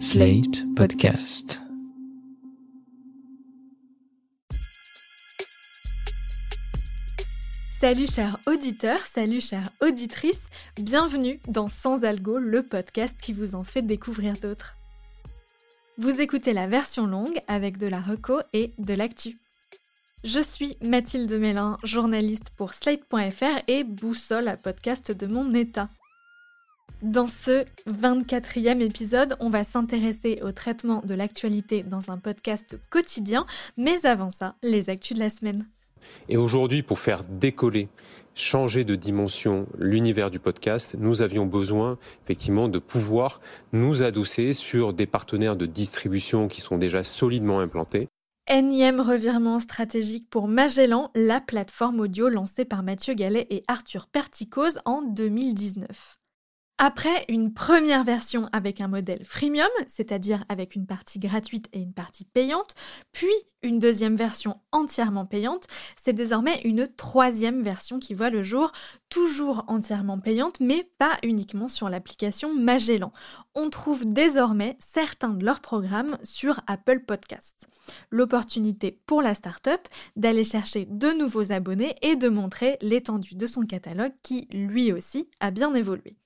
Slate Podcast. Salut chers auditeurs, salut chères auditrices, bienvenue dans Sans Algo, le podcast qui vous en fait découvrir d'autres. Vous écoutez la version longue avec de la reco et de l'actu. Je suis Mathilde Mélin, journaliste pour Slate.fr et boussole à podcast de mon état. Dans ce 24e épisode, on va s'intéresser au traitement de l'actualité dans un podcast quotidien, mais avant ça, les actus de la semaine. Et aujourd'hui, pour faire décoller, changer de dimension l'univers du podcast, nous avions besoin effectivement de pouvoir nous adosser sur des partenaires de distribution qui sont déjà solidement implantés. Énième revirement stratégique pour Magellan, la plateforme audio lancée par Mathieu Gallet et Arthur Perticose en 2019. Après une première version avec un modèle freemium, c'est-à-dire avec une partie gratuite et une partie payante, puis une deuxième version entièrement payante, c'est désormais une troisième version qui voit le jour, toujours entièrement payante, mais pas uniquement sur l'application Magellan. On trouve désormais certains de leurs programmes sur Apple Podcasts. L'opportunité pour la startup d'aller chercher de nouveaux abonnés et de montrer l'étendue de son catalogue qui, lui aussi, a bien évolué.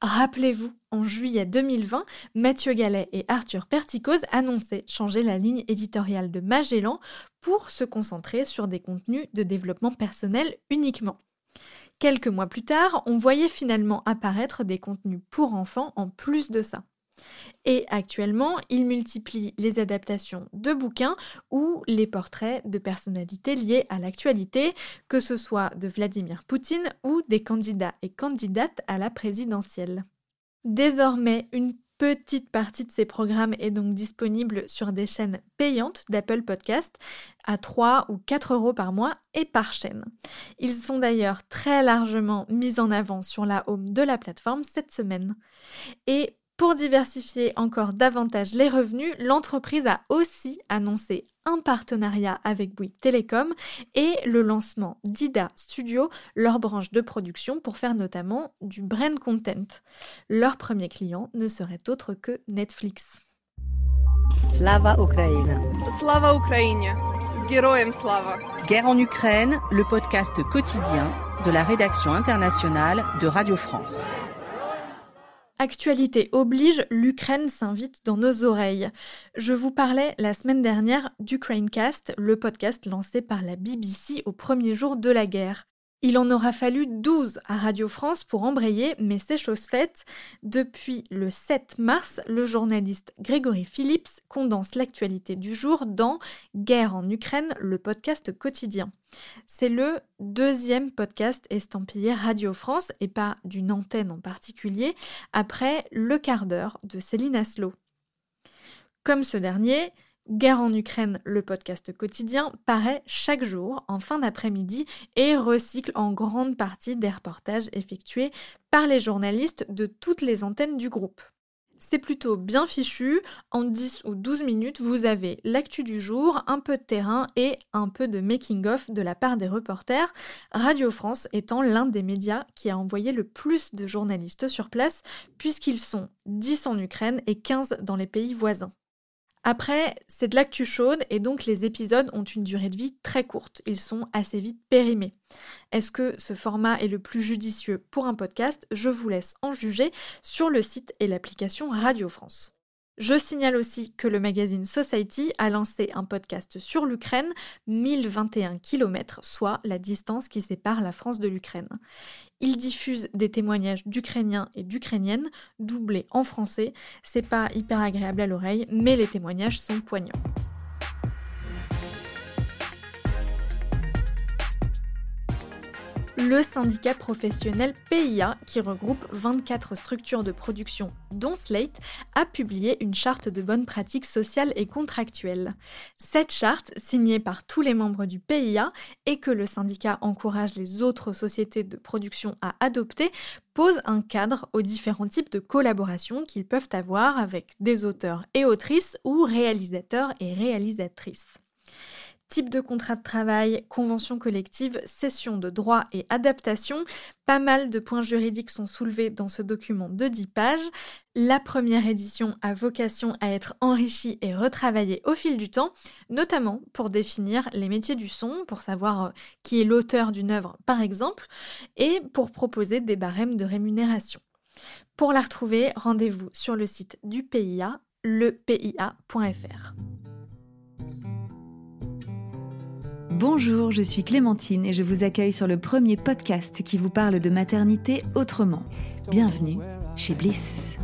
Rappelez-vous, en juillet 2020, Mathieu Gallet et Arthur Perticose annonçaient changer la ligne éditoriale de Magellan pour se concentrer sur des contenus de développement personnel uniquement. Quelques mois plus tard, on voyait finalement apparaître des contenus pour enfants en plus de ça. Et actuellement, il multiplie les adaptations de bouquins ou les portraits de personnalités liées à l'actualité, que ce soit de Vladimir Poutine ou des candidats et candidates à la présidentielle. Désormais, une petite partie de ces programmes est donc disponible sur des chaînes payantes d'Apple Podcast à 3 ou 4 euros par mois et par chaîne. Ils sont d'ailleurs très largement mis en avant sur la home de la plateforme cette semaine. Et pour diversifier encore davantage les revenus, l'entreprise a aussi annoncé un partenariat avec Bouygues Telecom et le lancement d'IDA Studio, leur branche de production pour faire notamment du brand content. Leur premier client ne serait autre que Netflix. Slava Ukraine. Slava Ukraine. Slava. Guerre en Ukraine, le podcast quotidien de la rédaction internationale de Radio France. Actualité oblige, l'Ukraine s'invite dans nos oreilles. Je vous parlais la semaine dernière d'Ukrainecast, le podcast lancé par la BBC au premier jour de la guerre. Il en aura fallu 12 à Radio France pour embrayer, mais c'est chose faite. Depuis le 7 mars, le journaliste Grégory Phillips condense l'actualité du jour dans Guerre en Ukraine, le podcast quotidien. C'est le deuxième podcast estampillé Radio France, et pas d'une antenne en particulier, après Le quart d'heure de Céline Aslo. Comme ce dernier, Guerre en Ukraine, le podcast quotidien, paraît chaque jour en fin d'après-midi et recycle en grande partie des reportages effectués par les journalistes de toutes les antennes du groupe. C'est plutôt bien fichu, en 10 ou 12 minutes vous avez l'actu du jour, un peu de terrain et un peu de making-of de la part des reporters, Radio France étant l'un des médias qui a envoyé le plus de journalistes sur place puisqu'ils sont 10 en Ukraine et 15 dans les pays voisins. Après, c'est de l'actu chaude et donc les épisodes ont une durée de vie très courte. Ils sont assez vite périmés. Est-ce que ce format est le plus judicieux? Pour un podcast Je vous laisse en juger sur le site et l'application Radio France. Je signale aussi que le magazine Society a lancé un podcast sur l'Ukraine, 1021 km, soit la distance qui sépare la France de l'Ukraine. Il diffuse des témoignages d'Ukrainiens et d'Ukrainiennes, doublés en français. C'est pas hyper agréable à l'oreille, mais les témoignages sont poignants. Le syndicat professionnel PIA, qui regroupe 24 structures de production dont Slate, a publié une charte de bonnes pratiques sociales et contractuelles. Cette charte, signée par tous les membres du PIA et que le syndicat encourage les autres sociétés de production à adopter, pose un cadre aux différents types de collaborations qu'ils peuvent avoir avec des auteurs et autrices ou réalisateurs et réalisatrices. Type de contrat de travail, convention collective, session de droit et adaptation. Pas mal de points juridiques sont soulevés dans ce document de 10 pages. La première édition a vocation à être enrichie et retravaillée au fil du temps, notamment pour définir les métiers du son, pour savoir euh, qui est l'auteur d'une œuvre par exemple, et pour proposer des barèmes de rémunération. Pour la retrouver, rendez-vous sur le site du PIA, lepia.fr. Bonjour, je suis Clémentine et je vous accueille sur le premier podcast qui vous parle de maternité autrement. Bienvenue chez Bliss.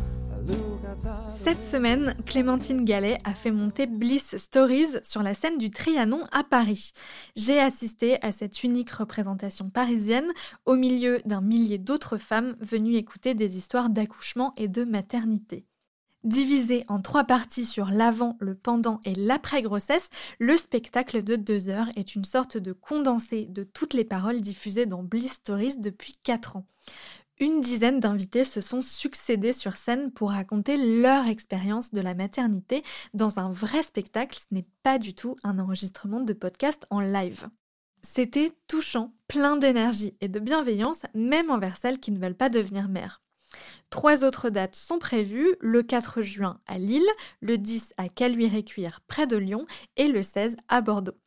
Cette semaine, Clémentine Gallet a fait monter Bliss Stories sur la scène du Trianon à Paris. J'ai assisté à cette unique représentation parisienne au milieu d'un millier d'autres femmes venues écouter des histoires d'accouchement et de maternité. Divisé en trois parties sur l'avant, le pendant et l'après-grossesse, le spectacle de deux heures est une sorte de condensé de toutes les paroles diffusées dans Bliss Stories depuis quatre ans. Une dizaine d'invités se sont succédés sur scène pour raconter leur expérience de la maternité dans un vrai spectacle, ce n'est pas du tout un enregistrement de podcast en live. C'était touchant, plein d'énergie et de bienveillance, même envers celles qui ne veulent pas devenir mères. Trois autres dates sont prévues, le 4 juin à Lille, le 10 à Caluire-et-Cuire près de Lyon et le 16 à Bordeaux.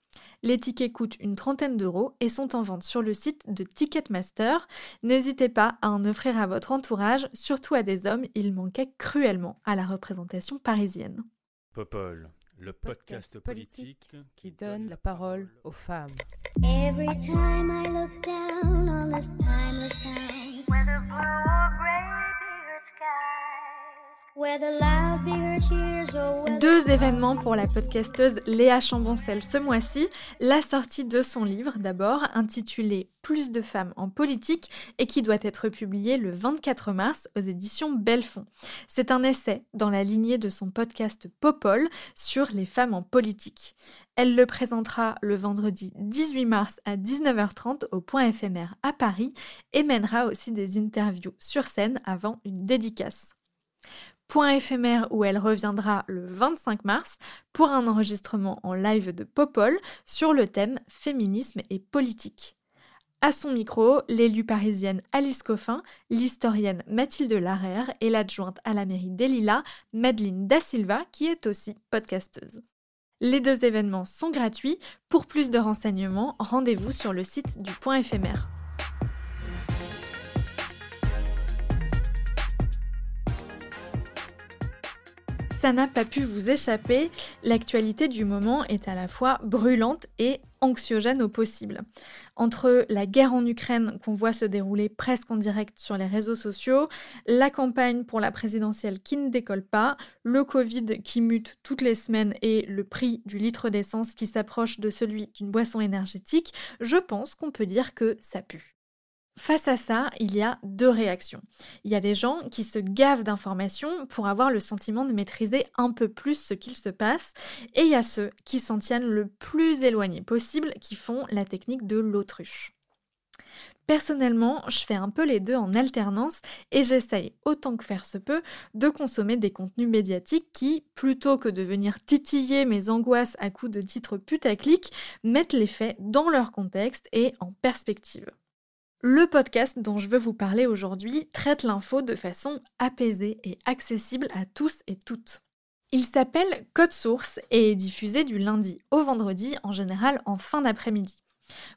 Les tickets coûtent une trentaine d'euros et sont en vente sur le site de Ticketmaster. N'hésitez pas à en offrir à votre entourage, surtout à des hommes, il manquait cruellement à la représentation parisienne. Popol, le podcast politique qui donne la parole aux femmes. Deux événements pour la podcasteuse Léa Chamboncel ce mois-ci. La sortie de son livre d'abord, intitulé Plus de femmes en politique et qui doit être publié le 24 mars aux éditions Belfond. C'est un essai dans la lignée de son podcast Popol sur les femmes en politique. Elle le présentera le vendredi 18 mars à 19h30 au point éphémère à Paris et mènera aussi des interviews sur scène avant une dédicace point éphémère où elle reviendra le 25 mars pour un enregistrement en live de Popol sur le thème féminisme et politique. À son micro, l'élue parisienne Alice Coffin, l'historienne Mathilde Larère et l'adjointe à la mairie d'Elila, Madeleine Da Silva, qui est aussi podcasteuse. Les deux événements sont gratuits. Pour plus de renseignements, rendez-vous sur le site du point éphémère. Ça n'a pas pu vous échapper, l'actualité du moment est à la fois brûlante et anxiogène au possible. Entre la guerre en Ukraine qu'on voit se dérouler presque en direct sur les réseaux sociaux, la campagne pour la présidentielle qui ne décolle pas, le Covid qui mute toutes les semaines et le prix du litre d'essence qui s'approche de celui d'une boisson énergétique, je pense qu'on peut dire que ça pue. Face à ça, il y a deux réactions. Il y a des gens qui se gavent d'informations pour avoir le sentiment de maîtriser un peu plus ce qu'il se passe, et il y a ceux qui s'en tiennent le plus éloigné possible, qui font la technique de l'autruche. Personnellement, je fais un peu les deux en alternance et j'essaye autant que faire se peut de consommer des contenus médiatiques qui, plutôt que de venir titiller mes angoisses à coups de titres putaclic, mettent les faits dans leur contexte et en perspective. Le podcast dont je veux vous parler aujourd'hui traite l'info de façon apaisée et accessible à tous et toutes. Il s'appelle Code Source et est diffusé du lundi au vendredi, en général en fin d'après-midi.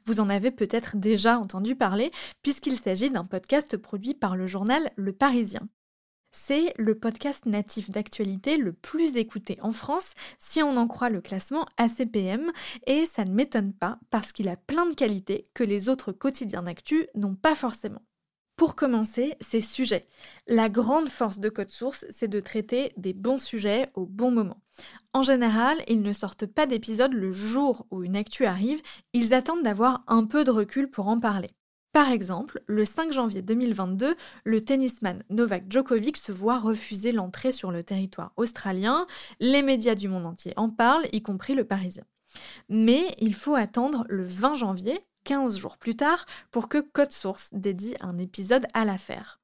Vous en avez peut-être déjà entendu parler puisqu'il s'agit d'un podcast produit par le journal Le Parisien. C'est le podcast natif d'actualité le plus écouté en France si on en croit le classement ACPM et ça ne m'étonne pas parce qu'il a plein de qualités que les autres quotidiens d'actu n'ont pas forcément. Pour commencer, ces sujets. La grande force de Code Source, c'est de traiter des bons sujets au bon moment. En général, ils ne sortent pas d'épisodes le jour où une actu arrive, ils attendent d'avoir un peu de recul pour en parler. Par exemple, le 5 janvier 2022, le tennisman Novak Djokovic se voit refuser l'entrée sur le territoire australien. Les médias du monde entier en parlent, y compris le Parisien. Mais il faut attendre le 20 janvier, 15 jours plus tard, pour que Code Source dédie un épisode à l'affaire.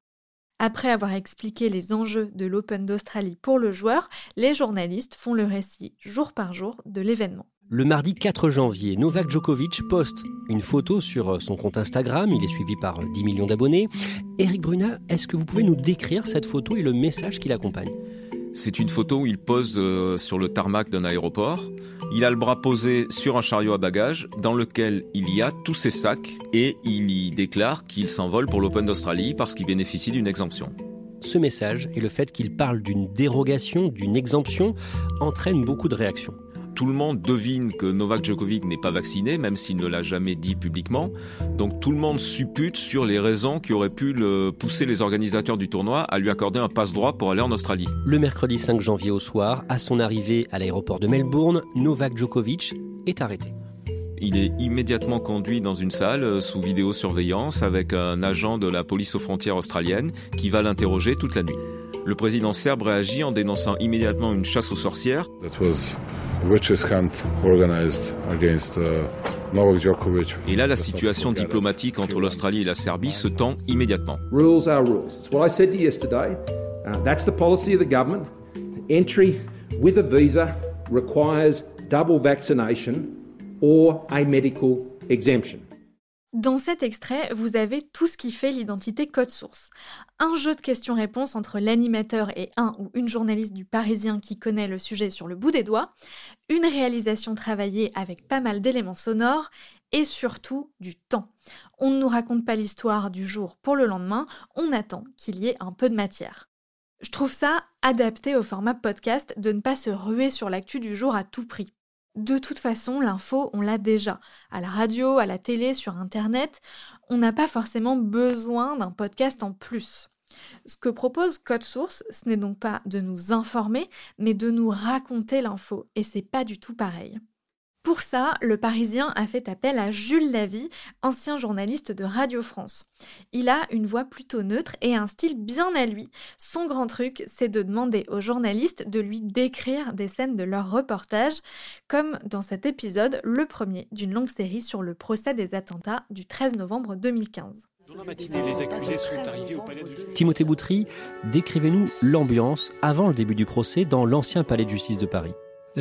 Après avoir expliqué les enjeux de l'Open d'Australie pour le joueur, les journalistes font le récit jour par jour de l'événement. Le mardi 4 janvier, Novak Djokovic poste une photo sur son compte Instagram. Il est suivi par 10 millions d'abonnés. Eric Bruna, est-ce que vous pouvez nous décrire cette photo et le message qui l'accompagne C'est une photo où il pose euh, sur le tarmac d'un aéroport. Il a le bras posé sur un chariot à bagages dans lequel il y a tous ses sacs et il y déclare qu'il s'envole pour l'Open d'Australie parce qu'il bénéficie d'une exemption. Ce message et le fait qu'il parle d'une dérogation, d'une exemption, entraînent beaucoup de réactions. Tout le monde devine que Novak Djokovic n'est pas vacciné, même s'il ne l'a jamais dit publiquement. Donc tout le monde suppute sur les raisons qui auraient pu le pousser les organisateurs du tournoi à lui accorder un passe-droit pour aller en Australie. Le mercredi 5 janvier au soir, à son arrivée à l'aéroport de Melbourne, Novak Djokovic est arrêté. Il est immédiatement conduit dans une salle euh, sous vidéosurveillance avec un agent de la police aux frontières australienne qui va l'interroger toute la nuit. Le président serbe réagit en dénonçant immédiatement une chasse aux sorcières. Et là, la situation diplomatique entre l'Australie et la Serbie se tend immédiatement. Rules are rules. It's what I said to you yesterday. Uh, that's the policy of the government. Entry with a visa requires double vaccination or a medical exemption. Dans cet extrait, vous avez tout ce qui fait l'identité code source. Un jeu de questions-réponses entre l'animateur et un ou une journaliste du Parisien qui connaît le sujet sur le bout des doigts, une réalisation travaillée avec pas mal d'éléments sonores et surtout du temps. On ne nous raconte pas l'histoire du jour pour le lendemain, on attend qu'il y ait un peu de matière. Je trouve ça adapté au format podcast de ne pas se ruer sur l'actu du jour à tout prix. De toute façon, l'info, on l'a déjà. À la radio, à la télé, sur Internet, on n'a pas forcément besoin d'un podcast en plus. Ce que propose Code Source, ce n'est donc pas de nous informer, mais de nous raconter l'info, et c'est pas du tout pareil. Pour ça, le Parisien a fait appel à Jules Lavie, ancien journaliste de Radio France. Il a une voix plutôt neutre et un style bien à lui. Son grand truc, c'est de demander aux journalistes de lui décrire des scènes de leur reportage, comme dans cet épisode, le premier d'une longue série sur le procès des attentats du 13 novembre 2015. Timothée Boutry, décrivez-nous l'ambiance avant le début du procès dans l'ancien palais de justice de Paris.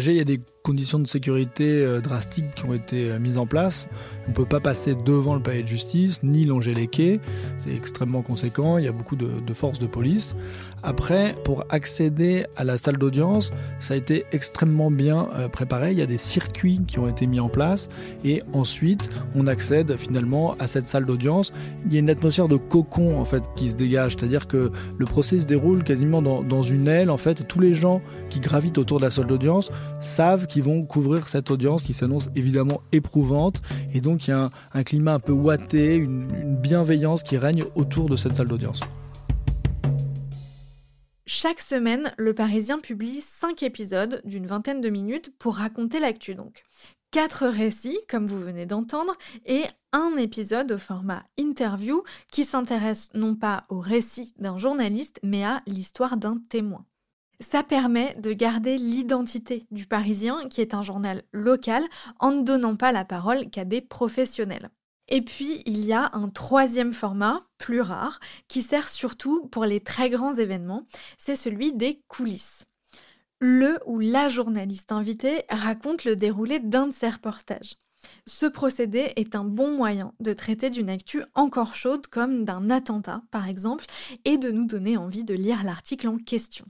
Il y a des conditions de sécurité euh, drastiques qui ont été euh, mises en place. On ne peut pas passer devant le palais de justice, ni longer les quais. C'est extrêmement conséquent, il y a beaucoup de, forces de police. Après, pour accéder à la salle d'audience, ça a été extrêmement bien euh, préparé. Il y a des circuits qui ont été mis en place. Et ensuite, on accède finalement à cette salle d'audience. Il y a une atmosphère de cocon en fait qui se dégage. C'est-à-dire que le procès se déroule quasiment dans, dans une aile. En fait, tous les gens qui gravitent autour de la salle d'audience savent qu'ils vont couvrir cette audience qui s'annonce évidemment éprouvante. Et donc il y a un, climat un peu ouaté, une, bienveillance qui règne autour de cette salle d'audience. Chaque semaine, le Parisien publie 5 épisodes d'une vingtaine de minutes pour raconter l'actu donc. 4 récits, comme vous venez d'entendre, et un épisode au format interview qui s'intéresse non pas au récit d'un journaliste, mais à l'histoire d'un témoin. Ça permet de garder l'identité du Parisien, qui est un journal local, en ne donnant pas la parole qu'à des professionnels. Et puis, il y a un troisième format, plus rare, qui sert surtout pour les très grands événements, c'est celui des coulisses. Le ou la journaliste invitée raconte le déroulé d'un de ses reportages. Ce procédé est un bon moyen de traiter d'une actu encore chaude comme d'un attentat par exemple et de nous donner envie de lire l'article en question.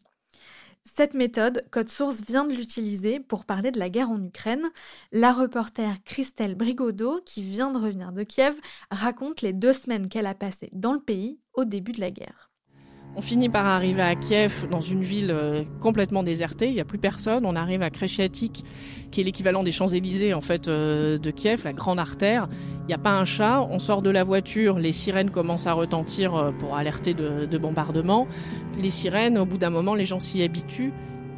Cette méthode, Code Source vient de l'utiliser pour parler de la guerre en Ukraine. La reporter Christelle Brigodeau, qui vient de revenir de Kiev, raconte les deux semaines qu'elle a passées dans le pays au début de la guerre. On finit par arriver à Kiev, dans une ville euh, complètement désertée. Il n'y a plus personne. On arrive à Kreshchatik, qui est l'équivalent des Champs-Élysées en fait euh, de Kiev, la grande artère. Il n'y a pas un chat. On sort de la voiture. Les sirènes commencent à retentir euh, pour alerter de, de bombardements. Les sirènes, au bout d'un moment, les gens s'y habituent.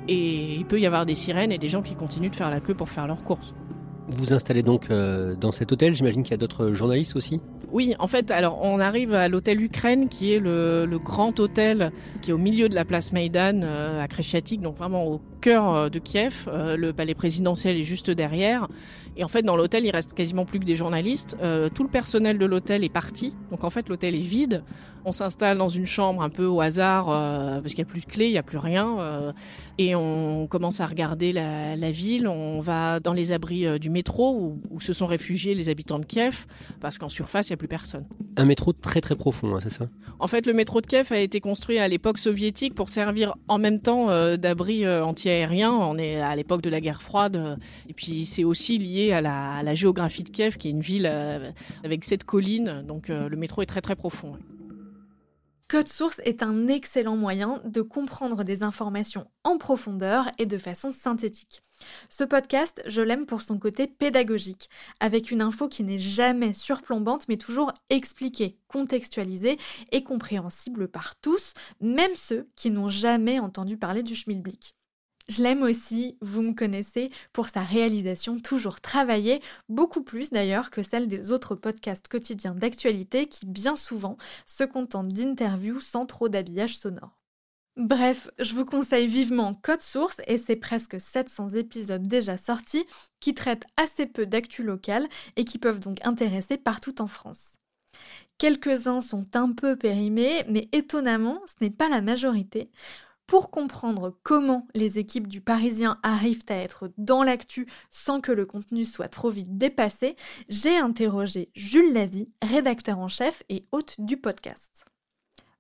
Et il peut y avoir des sirènes et des gens qui continuent de faire la queue pour faire leurs courses. Vous installez donc dans cet hôtel. J'imagine qu'il y a d'autres journalistes aussi? Oui, en fait, alors on arrive à l'hôtel Ukraine, qui est le, le, grand hôtel qui est au milieu de la place Maïdan euh, à Kreshchatik, donc vraiment au cœur euh, de Kiev. Euh, le palais présidentiel est juste derrière. Et en fait, dans l'hôtel, il reste quasiment plus que des journalistes. Euh, tout le personnel de l'hôtel est parti. Donc en fait, l'hôtel est vide. On s'installe dans une chambre un peu au hasard parce qu'il n'y a plus de clé, il n'y a plus rien. Et on commence à regarder la, la, ville. On va dans les abris du métro où, où, se sont réfugiés les habitants de Kiev parce qu'en surface, il n'y a plus personne. Un métro très très profond, hein, c'est ça? En fait, le métro de Kiev a été construit à l'époque soviétique pour servir en même temps d'abri euh. On est à l'époque de la guerre froide. et puis c'est aussi lié à la, géographie de Kiev, qui est une ville euh, avec sept collines. Donc le métro est très très profond. Code Source est un excellent moyen de comprendre des informations en profondeur et de façon synthétique. Ce podcast, je l'aime pour son côté pédagogique, avec une info qui n'est jamais surplombante mais toujours expliquée, contextualisée et compréhensible par tous, même ceux qui n'ont jamais entendu parler du schmilblick. Je l'aime aussi, vous me connaissez, pour sa réalisation toujours travaillée, beaucoup plus d'ailleurs que celle des autres podcasts quotidiens d'actualité qui bien souvent se contentent d'interviews sans trop d'habillage sonore. Bref, je vous conseille vivement Code Source et ses presque 700 épisodes déjà sortis qui traitent assez peu d'actu locale et qui peuvent donc intéresser partout en France. Quelques-uns sont un peu périmés, mais étonnamment, ce n'est pas la majorité. Pour comprendre comment les équipes du Parisien arrivent à être dans l'actu sans que le contenu soit trop vite dépassé, j'ai interrogé Jules Lavie, rédacteur en chef et hôte du podcast.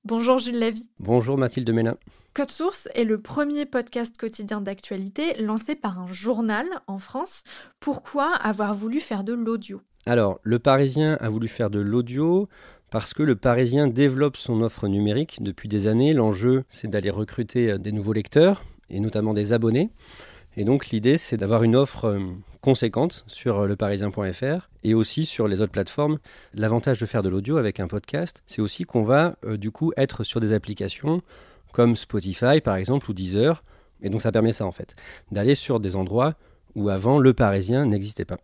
Bonjour Jules Lavie. Bonjour Mathilde Mélin. Code Source est le premier podcast quotidien d'actualité lancé par un journal en France. Pourquoi avoir voulu faire de l'audio? Alors, le Parisien a voulu faire de l'audio parce que le Parisien développe son offre numérique depuis des années. L'enjeu, c'est d'aller recruter des nouveaux lecteurs et notamment des abonnés. Et donc l'idée, c'est d'avoir une offre conséquente sur leparisien.fr et aussi sur les autres plateformes. L'avantage de faire de l'audio avec un podcast, c'est aussi qu'on va euh, du coup être sur des applications comme Spotify par exemple ou Deezer. Et donc ça permet ça en fait, d'aller sur des endroits où avant le Parisien n'existait pas.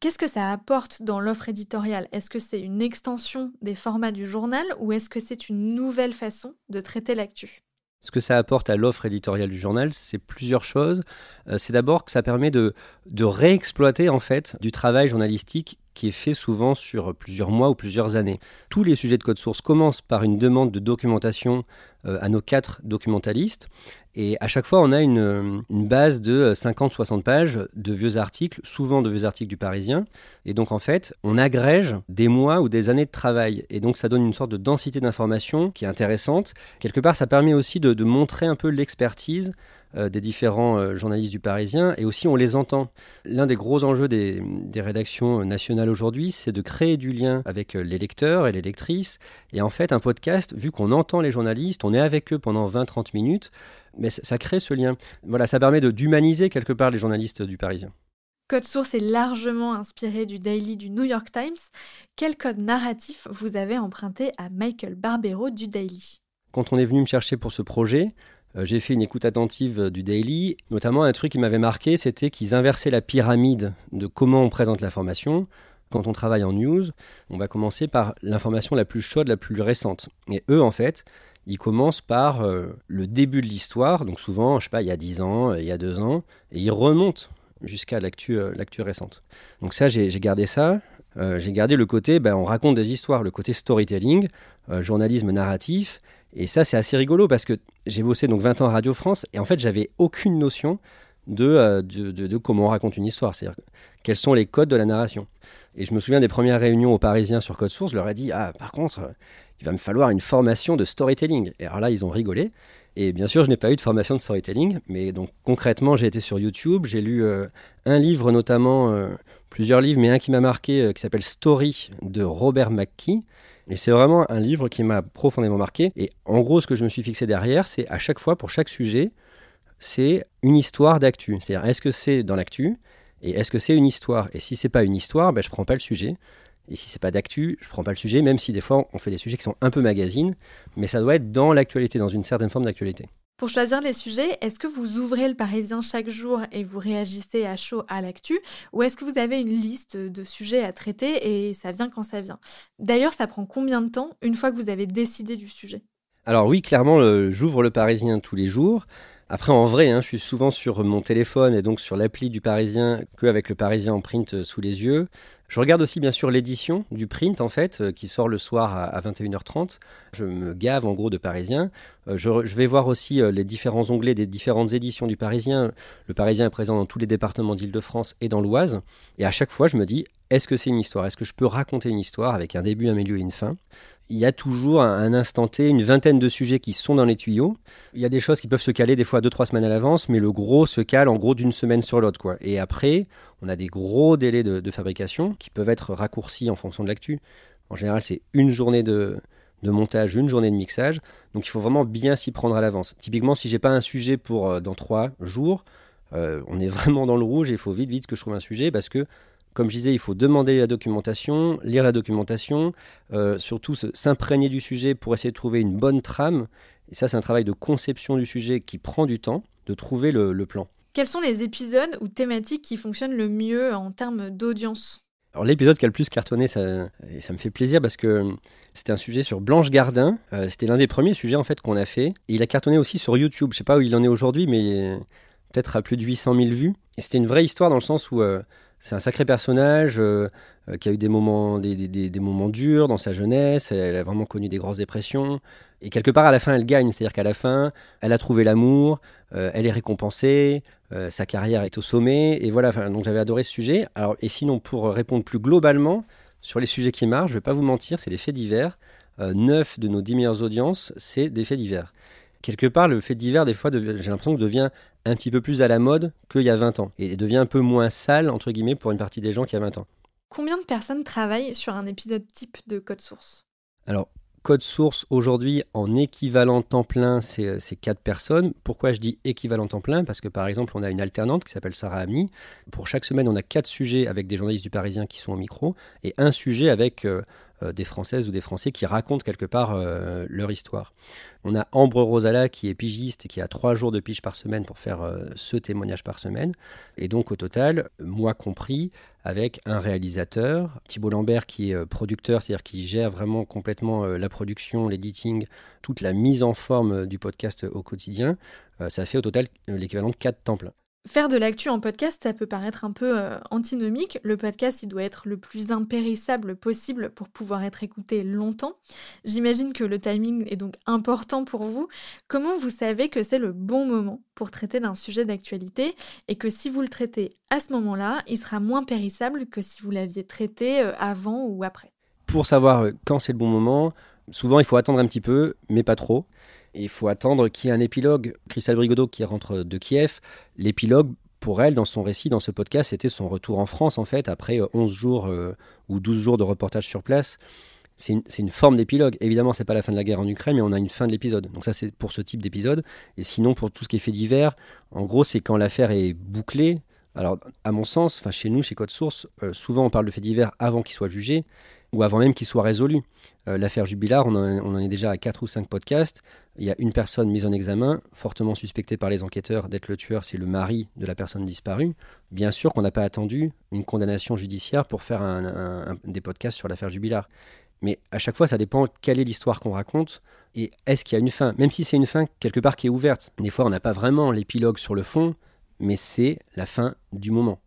Qu'est-ce que ça apporte dans l'offre éditoriale? Est-ce que c'est une extension des formats du journal ou est-ce que c'est une nouvelle façon de traiter l'actu? Ce que ça apporte à l'offre éditoriale du journal, c'est plusieurs choses. Euh, c'est d'abord que ça permet de, réexploiter en fait du travail journalistique qui est fait souvent sur plusieurs mois ou plusieurs années. Tous les sujets de code source commencent par une demande de documentation euh, à nos quatre documentalistes. Et à chaque fois, on a une, base de 50-60 pages de vieux articles, souvent de vieux articles du Parisien. Et donc, en fait, on agrège des mois ou des années de travail. Et donc, ça donne une sorte de densité d'information qui est intéressante. Quelque part, ça permet aussi de, montrer un peu l'expertise euh, des différents euh, journalistes du Parisien et aussi on les entend. L'un des gros enjeux des, rédactions nationales aujourd'hui, c'est de créer du lien avec euh, les lecteurs et les lectrices. Et en fait, un podcast, vu qu'on entend les journalistes, on est avec eux pendant 20-30 minutes, mais ça, crée ce lien. Voilà, ça permet d'humaniser quelque part les journalistes du Parisien. Code Source est largement inspiré du Daily du New York Times. Quel code narratif vous avez emprunté à Michael Barbero du Daily? Quand on est venu me chercher pour ce projet, j'ai fait une écoute attentive du Daily. Notamment, un truc qui m'avait marqué, c'était qu'ils inversaient la pyramide de comment on présente l'information. Quand on travaille en news, on va commencer par l'information la plus chaude, la plus récente. Et eux, en fait, ils commencent par euh, le début de l'histoire, donc souvent, je sais pas, il y a 10 ans, il y a 2 ans, et ils remontent jusqu'à l'actu euh, récente. Donc ça, j'ai gardé ça. Euh, j'ai gardé le côté, ben, on raconte des histoires, le côté storytelling, euh, journalisme narratif, et ça, c'est assez rigolo parce que j'ai bossé donc 20 ans à Radio France et en fait, j'avais aucune notion de, euh, de, de, comment on raconte une histoire, c'est-à-dire quels sont les codes de la narration. Et je me souviens des premières réunions aux Parisiens sur Code Source, je leur ai dit Ah, par contre, euh, il va me falloir une formation de storytelling. Et alors là, ils ont rigolé. Et bien sûr, je n'ai pas eu de formation de storytelling, mais donc concrètement, j'ai été sur YouTube, j'ai lu euh, un livre notamment, euh, plusieurs livres, mais un qui m'a marqué, euh, qui s'appelle Story de Robert McKee. Et c'est vraiment un livre qui m'a profondément marqué. Et en gros, ce que je me suis fixé derrière, c'est à chaque fois, pour chaque sujet, c'est une histoire d'actu. C'est-à-dire, est-ce que c'est dans l'actu et est-ce que c'est une histoire? Et si c'est pas une histoire, ben, je prends pas le sujet. Et si c'est pas d'actu, je prends pas le sujet, même si des fois on fait des sujets qui sont un peu magazines, mais ça doit être dans l'actualité, dans une certaine forme d'actualité. Pour choisir les sujets, est-ce que vous ouvrez le Parisien chaque jour et vous réagissez à chaud à l'actu ou est-ce que vous avez une liste de sujets à traiter et ça vient quand ça vient? D'ailleurs, ça prend combien de temps une fois que vous avez décidé du sujet? Alors oui, clairement, j'ouvre le Parisien tous les jours. Après, en vrai, hein, je suis souvent sur mon téléphone et donc sur l'appli du Parisien qu'avec le Parisien en print euh, sous les yeux. Je regarde aussi bien sûr l'édition du print en fait, euh, qui sort le soir à, 21h30. Je me gave en gros de Parisien. Euh, je, vais voir aussi les différents onglets des différentes éditions du Parisien. Le Parisien est présent dans tous les départements d'Île-de-France et dans l'Oise. Et à chaque fois, je me dis, est-ce que c'est une histoire? Est-ce que je peux raconter une histoire avec un début, un milieu et une fin? Il y a toujours un instant T, une vingtaine de sujets qui sont dans les tuyaux. Il y a des choses qui peuvent se caler des fois deux, trois semaines à l'avance, mais le gros se cale en gros d'une semaine sur l'autre. quoi. Et après, on a des gros délais de, fabrication qui peuvent être raccourcis en fonction de l'actu. En général, c'est une journée de, montage, une journée de mixage. Donc il faut vraiment bien s'y prendre à l'avance. Typiquement, si j'ai pas un sujet pour euh, dans trois jours, euh, on est vraiment dans le rouge et il faut vite, vite que je trouve un sujet parce que comme je disais, il faut demander la documentation, lire la documentation, euh, surtout s'imprégner du sujet pour essayer de trouver une bonne trame. Et ça, c'est un travail de conception du sujet qui prend du temps, de trouver le, plan. Quels sont les épisodes ou thématiques qui fonctionnent le mieux en termes d'audience? Alors l'épisode qui a le plus cartonné, ça, ça me fait plaisir parce que c'était un sujet sur Blanche Gardin. Euh, c'était l'un des premiers sujets en fait qu'on a fait. Et il a cartonné aussi sur YouTube. Je sais pas où il en est aujourd'hui, mais peut-être à plus de 800 000 vues. Et c'était une vraie histoire dans le sens où euh, c'est un sacré personnage euh, euh, qui a eu des moments, des, moments durs dans sa jeunesse. Elle, a vraiment connu des grosses dépressions. Et quelque part, à la fin, elle gagne. C'est-à-dire qu'à la fin, elle a trouvé l'amour, euh, elle est récompensée, sa carrière est au sommet. Et voilà, donc j'avais adoré ce sujet. Alors, et sinon, pour répondre plus globalement sur les sujets qui marchent, je ne vais pas vous mentir, c'est les faits divers. Neuf de nos dix meilleures audiences, c'est des faits divers quelque part, le fait divers, des fois, j'ai l'impression que devient un petit peu plus à la mode qu'il y a 20 ans. Et devient un peu moins sale, entre guillemets, pour une partie des gens qui a 20 ans. Combien de personnes travaillent sur un épisode type de Code Source? Alors, Code Source, aujourd'hui, en équivalent temps plein, c'est 4 personnes. Pourquoi je dis équivalent temps plein? Parce que, par exemple, on a une alternante qui s'appelle Sarah Ami. Pour chaque semaine, on a 4 sujets avec des journalistes du Parisien qui sont au micro et un sujet avec... Euh, euh, des Françaises ou des Français qui racontent quelque part euh, leur histoire. On a Ambre Rosala qui est pigiste et qui a trois jours de pige par semaine pour faire euh, ce témoignage par semaine. Et donc au total, moi compris, avec un réalisateur, Thibault Lambert qui est producteur, c'est-à-dire qui gère vraiment complètement la production, l'editing, toute la mise en forme du podcast au quotidien, ça fait au total l'équivalent de quatre temps plein. Faire de l'actu en podcast, ça peut paraître un peu euh, antinomique. Le podcast, il doit être le plus impérissable possible pour pouvoir être écouté longtemps. J'imagine que le timing est donc important pour vous. Comment vous savez que c'est le bon moment pour traiter d'un sujet d'actualité et que si vous le traitez à ce moment-là, il sera moins périssable que si vous l'aviez traité euh, avant ou après? Pour savoir euh, quand c'est le bon moment, souvent il faut attendre un petit peu, mais pas trop il faut attendre qu'il y ait un épilogue. Christelle Brigodeau qui rentre de Kiev, l'épilogue, pour elle, dans son récit, dans ce podcast, c'était son retour en France, en fait, après 11 euh, jours euh, ou 12 jours de reportage sur place. C'est une, forme d'épilogue. Évidemment, c'est pas la fin de la guerre en Ukraine, mais on a une fin de l'épisode. Donc ça, c'est pour ce type d'épisode. Et sinon, pour tout ce qui est fait divers, en gros, c'est quand l'affaire est bouclée. Alors, à mon sens, chez nous, chez Code Source, euh, souvent on parle de faits divers avant qu'il soit jugé ou avant même qu'il soit résolu. Euh, l'affaire Jubilard, on en, est déjà à 4 ou 5 podcasts. Il y a une personne mise en examen, fortement suspectée par les enquêteurs d'être le tueur, c'est le mari de la personne disparue. Bien sûr qu'on n'a pas attendu une condamnation judiciaire pour faire des podcasts sur l'affaire Jubilard. Mais à chaque fois, ça dépend quelle est l'histoire qu'on raconte et est-ce qu'il y a une fin. Même si c'est une fin quelque part qui est ouverte. Des fois, on n'a pas vraiment l'épilogue sur le fond, mais c'est la fin du moment.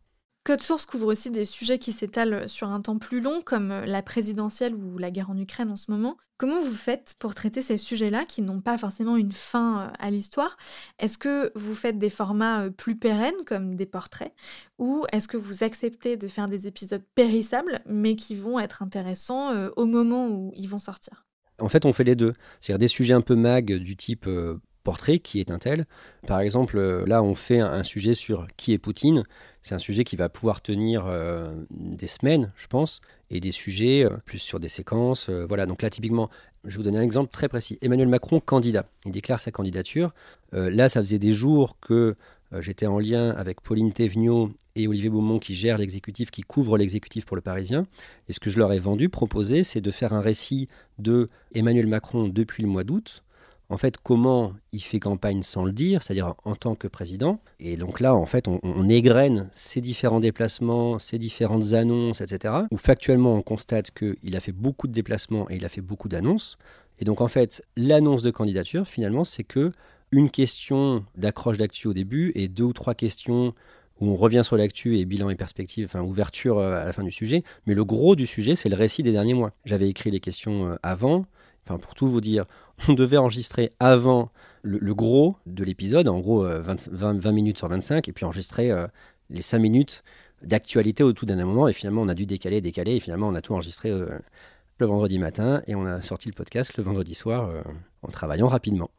Code Source couvre aussi des sujets qui s'étalent sur un temps plus long, comme la présidentielle ou la guerre en Ukraine en ce moment. Comment vous faites pour traiter ces sujets-là qui n'ont pas forcément une fin euh, à l'histoire? Est-ce que vous faites des formats euh, plus pérennes, comme des portraits, ou est-ce que vous acceptez de faire des épisodes périssables, mais qui vont être intéressants euh, au moment où ils vont sortir? En fait, on fait les deux. C'est-à-dire des sujets un peu mag du type portrait, qui est un tel. Par exemple, euh, là, on fait un, sujet sur qui est Poutine. C'est un sujet qui va pouvoir tenir euh, des semaines, je pense, et des sujets euh, plus sur des séquences. voilà, donc là, typiquement, je vais vous donner un exemple très précis. Emmanuel Macron, candidat. Il déclare sa candidature. là, ça faisait des jours que j'étais en lien avec Pauline Thévenot et Olivier Beaumont qui gèrent l'exécutif, qui couvre l'exécutif pour le Parisien. Et ce que je leur ai vendu, proposé, c'est de faire un récit de Emmanuel Macron depuis le mois d'août en fait, comment il fait campagne sans le dire, c'est-à-dire en tant que président. Et donc là, en fait, on, égrène ses différents déplacements, ses différentes annonces, etc. Où factuellement, on constate qu'il a fait beaucoup de déplacements et il a fait beaucoup d'annonces. Et donc, en fait, l'annonce de candidature, finalement, c'est que une question d'accroche d'actu au début et deux ou trois questions où on revient sur l'actu et bilan et perspective, enfin ouverture euh, à la fin du sujet. Mais le gros du sujet, c'est le récit des derniers mois. J'avais écrit les questions euh, avant. Enfin, pour tout vous dire, on devait enregistrer avant le, gros de l'épisode, en gros 20, euh, minutes sur 25, et puis enregistrer les 5 minutes d'actualité au tout dernier moment. Et finalement, on a dû décaler, décaler, et finalement, on a tout enregistré le vendredi matin, et on a sorti le podcast le vendredi soir en travaillant rapidement.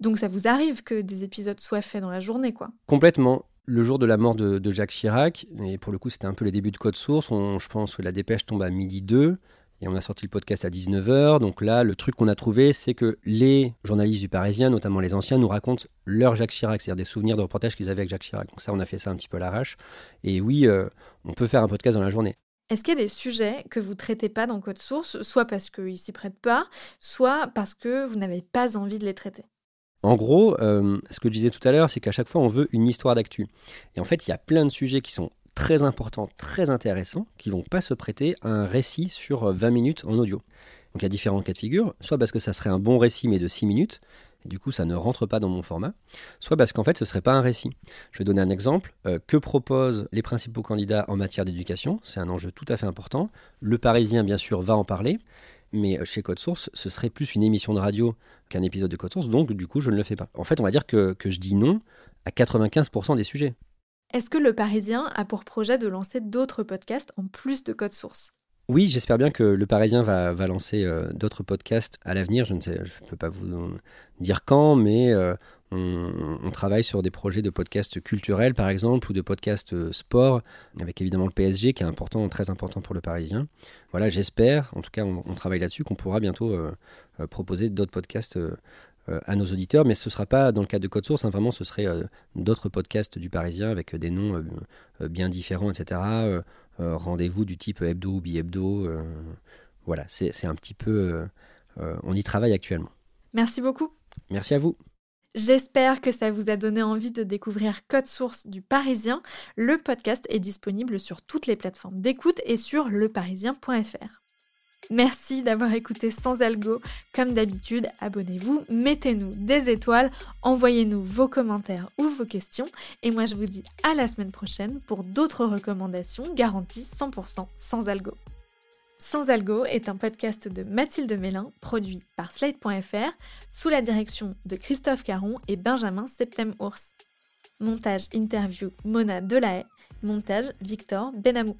Donc ça vous arrive que des épisodes soient faits dans la journée, quoi Complètement le jour de la mort de, Jacques Chirac, et pour le coup c'était un peu les débuts de Code Source, je pense que la dépêche tombe à midi 2, et on a sorti le podcast à 19h. Donc là, le truc qu'on a trouvé, c'est que les journalistes du Parisien, notamment les anciens, nous racontent leur Jacques Chirac, c'est-à-dire des souvenirs de reportages qu'ils avaient avec Jacques Chirac. Donc ça, on a fait ça un petit peu à l'arrache. Et oui, euh, on peut faire un podcast dans la journée. Est-ce qu'il y a des sujets que vous ne traitez pas dans Code Source, soit parce qu'ils s'y prêtent pas, soit parce que vous n'avez pas envie de les traiter? En gros, euh, ce que je disais tout à l'heure, c'est qu'à chaque fois, on veut une histoire d'actu. Et en fait, il y a plein de sujets qui sont très importants, très intéressants, qui vont pas se prêter à un récit sur 20 minutes en audio. Donc il y a différents cas de figure, soit parce que ça serait un bon récit mais de 6 minutes, et du coup ça ne rentre pas dans mon format, soit parce qu'en fait ce ne serait pas un récit. Je vais donner un exemple. Euh, que proposent les principaux candidats en matière d'éducation? C'est un enjeu tout à fait important. Le Parisien, bien sûr, va en parler mais euh, chez Code Source, ce serait plus une émission de radio qu'un épisode de Code Source, donc du coup, je ne le fais pas. En fait, on va dire que je dis non à 95% des sujets. Est-ce que Le Parisien a pour projet de lancer d'autres podcasts en plus de Code Source? Oui, j'espère bien que Le Parisien va, lancer euh, d'autres podcasts à l'avenir. Je ne peux pas vous dire quand, mais euh, on, travaille sur des projets de podcasts culturels, par exemple, ou de podcasts euh, sport, avec évidemment le PSG qui est important, très important pour le Parisien. Voilà, j'espère, en tout cas, on, travaille là-dessus, qu'on pourra bientôt proposer d'autres podcasts à nos auditeurs, mais ce ne sera pas dans le cadre de Code Source, hein, vraiment, ce serait d'autres podcasts du Parisien avec des noms bien différents, etc. Rendez-vous du type hebdo ou bi-hebdo. voilà, c'est un petit peu. on y travaille actuellement. Merci beaucoup. Merci à vous. J'espère que ça vous a donné envie de découvrir Code Source du Parisien. Le podcast est disponible sur toutes les plateformes d'écoute et sur leparisien.fr. Merci d'avoir écouté Sans Algo. Comme d'habitude, abonnez-vous, mettez-nous des étoiles, envoyez-nous vos commentaires ou vos questions. Et moi, je vous dis à la semaine prochaine pour d'autres recommandations garanties 100% sans algo. Sans Algo est un podcast de Mathilde Mélin, produit par Slate.fr, sous la direction de Christophe Caron et Benjamin Septem-Ours. Montage interview Mona Delahaye, montage Victor Benamou.